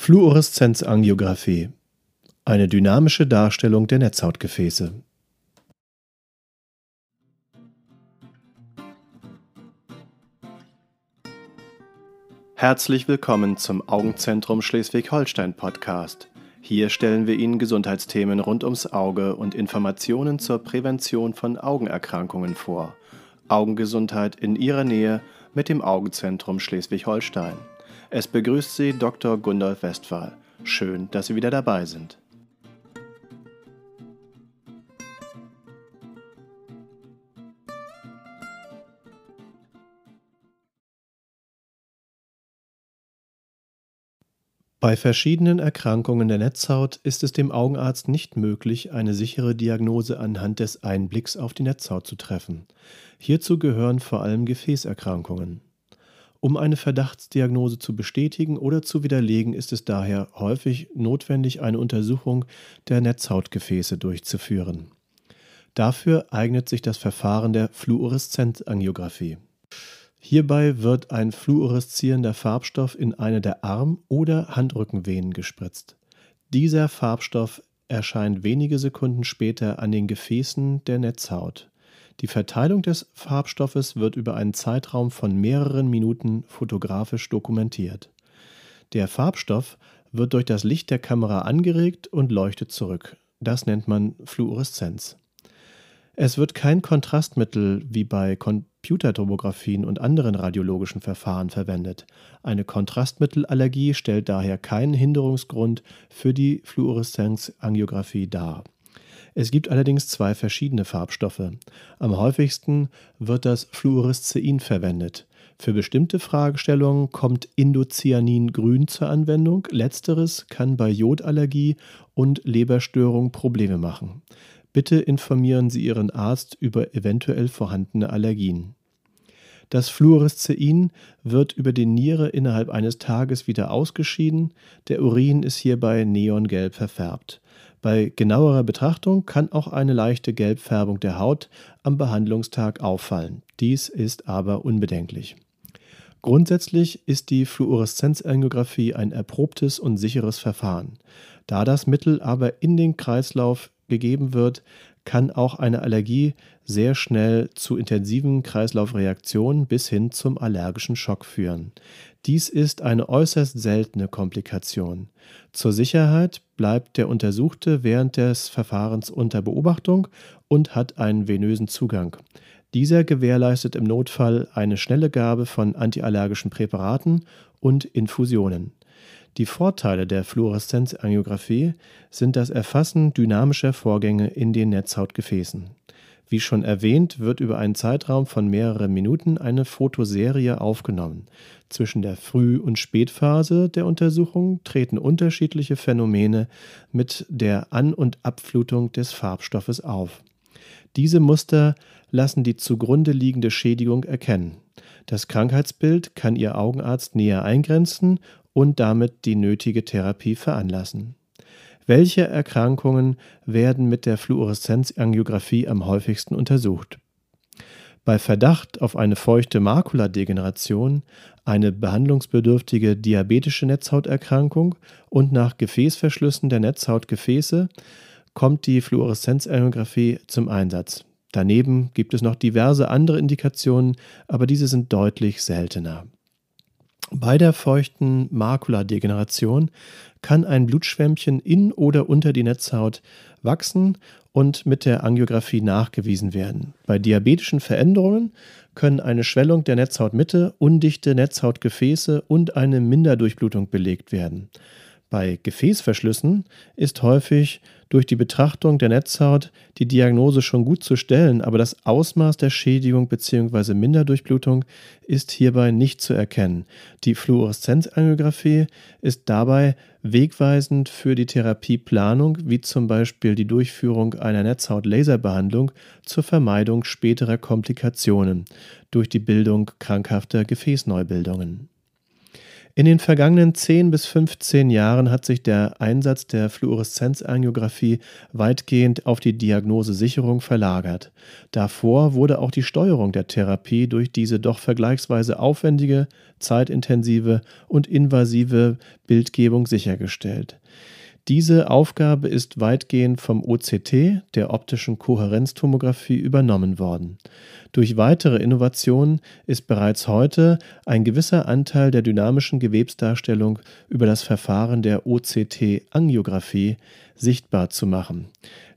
Fluoreszenzangiographie Eine dynamische Darstellung der Netzhautgefäße. Herzlich willkommen zum Augenzentrum Schleswig-Holstein Podcast. Hier stellen wir Ihnen Gesundheitsthemen rund ums Auge und Informationen zur Prävention von Augenerkrankungen vor. Augengesundheit in Ihrer Nähe mit dem Augenzentrum Schleswig-Holstein. Es begrüßt Sie Dr. Gundolf Westphal. Schön, dass Sie wieder dabei sind. Bei verschiedenen Erkrankungen der Netzhaut ist es dem Augenarzt nicht möglich, eine sichere Diagnose anhand des Einblicks auf die Netzhaut zu treffen. Hierzu gehören vor allem Gefäßerkrankungen. Um eine Verdachtsdiagnose zu bestätigen oder zu widerlegen, ist es daher häufig notwendig, eine Untersuchung der Netzhautgefäße durchzuführen. Dafür eignet sich das Verfahren der Fluoreszenzangiographie. Hierbei wird ein fluoreszierender Farbstoff in eine der Arm- oder Handrückenvenen gespritzt. Dieser Farbstoff erscheint wenige Sekunden später an den Gefäßen der Netzhaut. Die Verteilung des Farbstoffes wird über einen Zeitraum von mehreren Minuten fotografisch dokumentiert. Der Farbstoff wird durch das Licht der Kamera angeregt und leuchtet zurück. Das nennt man Fluoreszenz. Es wird kein Kontrastmittel wie bei Computertomographien und anderen radiologischen Verfahren verwendet. Eine Kontrastmittelallergie stellt daher keinen Hinderungsgrund für die Fluoreszenzangiographie dar. Es gibt allerdings zwei verschiedene Farbstoffe. Am häufigsten wird das Fluorescein verwendet. Für bestimmte Fragestellungen kommt Indocyanin grün zur Anwendung. Letzteres kann bei Jodallergie und Leberstörung Probleme machen. Bitte informieren Sie Ihren Arzt über eventuell vorhandene Allergien. Das Fluorescein wird über die Niere innerhalb eines Tages wieder ausgeschieden. Der Urin ist hierbei neongelb verfärbt. Bei genauerer Betrachtung kann auch eine leichte Gelbfärbung der Haut am Behandlungstag auffallen. Dies ist aber unbedenklich. Grundsätzlich ist die Fluoreszenzangiographie ein erprobtes und sicheres Verfahren. Da das Mittel aber in den Kreislauf gegeben wird, kann auch eine Allergie sehr schnell zu intensiven Kreislaufreaktionen bis hin zum allergischen Schock führen. Dies ist eine äußerst seltene Komplikation. Zur Sicherheit bleibt der Untersuchte während des Verfahrens unter Beobachtung und hat einen venösen Zugang. Dieser gewährleistet im Notfall eine schnelle Gabe von antiallergischen Präparaten und Infusionen. Die Vorteile der Fluoreszenzangiographie sind das Erfassen dynamischer Vorgänge in den Netzhautgefäßen. Wie schon erwähnt, wird über einen Zeitraum von mehreren Minuten eine Fotoserie aufgenommen. Zwischen der Früh- und Spätphase der Untersuchung treten unterschiedliche Phänomene mit der An- und Abflutung des Farbstoffes auf. Diese Muster lassen die zugrunde liegende Schädigung erkennen. Das Krankheitsbild kann Ihr Augenarzt näher eingrenzen und damit die nötige Therapie veranlassen. Welche Erkrankungen werden mit der Fluoreszenzangiographie am häufigsten untersucht? Bei Verdacht auf eine feuchte Makuladegeneration, eine behandlungsbedürftige diabetische Netzhauterkrankung und nach Gefäßverschlüssen der Netzhautgefäße kommt die Fluoreszenzangiographie zum Einsatz. Daneben gibt es noch diverse andere Indikationen, aber diese sind deutlich seltener. Bei der feuchten Makuladegeneration kann ein Blutschwämmchen in oder unter die Netzhaut wachsen und mit der Angiografie nachgewiesen werden. Bei diabetischen Veränderungen können eine Schwellung der Netzhautmitte, undichte Netzhautgefäße und eine Minderdurchblutung belegt werden. Bei Gefäßverschlüssen ist häufig durch die Betrachtung der Netzhaut die Diagnose schon gut zu stellen, aber das Ausmaß der Schädigung bzw. Minderdurchblutung ist hierbei nicht zu erkennen. Die Fluoreszenzangiographie ist dabei wegweisend für die Therapieplanung, wie zum Beispiel die Durchführung einer Netzhaut-Laserbehandlung zur Vermeidung späterer Komplikationen durch die Bildung krankhafter Gefäßneubildungen. In den vergangenen 10 bis 15 Jahren hat sich der Einsatz der Fluoreszenzangiographie weitgehend auf die Diagnosesicherung verlagert. Davor wurde auch die Steuerung der Therapie durch diese doch vergleichsweise aufwendige, zeitintensive und invasive Bildgebung sichergestellt. Diese Aufgabe ist weitgehend vom OCT, der optischen Kohärenztomographie, übernommen worden. Durch weitere Innovationen ist bereits heute ein gewisser Anteil der dynamischen Gewebsdarstellung über das Verfahren der OCT-Angiografie sichtbar zu machen.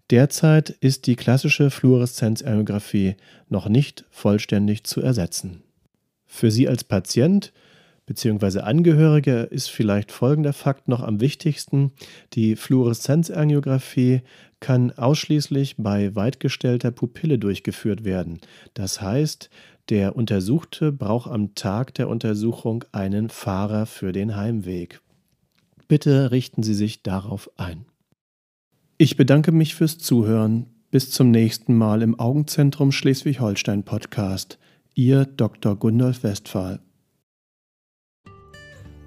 Derzeit ist die klassische Fluoreszenzangiografie noch nicht vollständig zu ersetzen. Für Sie als Patient bzw. Angehörige ist vielleicht folgender Fakt noch am wichtigsten. Die Fluoreszenzangiographie kann ausschließlich bei weitgestellter Pupille durchgeführt werden. Das heißt, der Untersuchte braucht am Tag der Untersuchung einen Fahrer für den Heimweg. Bitte richten Sie sich darauf ein. Ich bedanke mich fürs Zuhören. Bis zum nächsten Mal im Augenzentrum Schleswig-Holstein Podcast. Ihr Dr. Gundolf Westphal.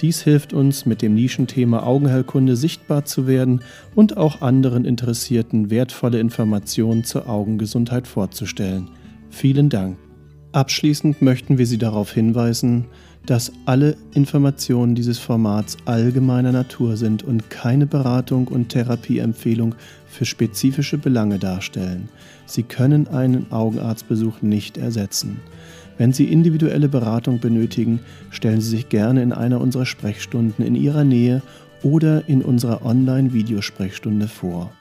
Dies hilft uns, mit dem Nischenthema Augenheilkunde sichtbar zu werden und auch anderen Interessierten wertvolle Informationen zur Augengesundheit vorzustellen. Vielen Dank. Abschließend möchten wir Sie darauf hinweisen, dass alle Informationen dieses Formats allgemeiner Natur sind und keine Beratung und Therapieempfehlung für spezifische Belange darstellen. Sie können einen Augenarztbesuch nicht ersetzen. Wenn Sie individuelle Beratung benötigen, stellen Sie sich gerne in einer unserer Sprechstunden in Ihrer Nähe oder in unserer Online-Videosprechstunde vor.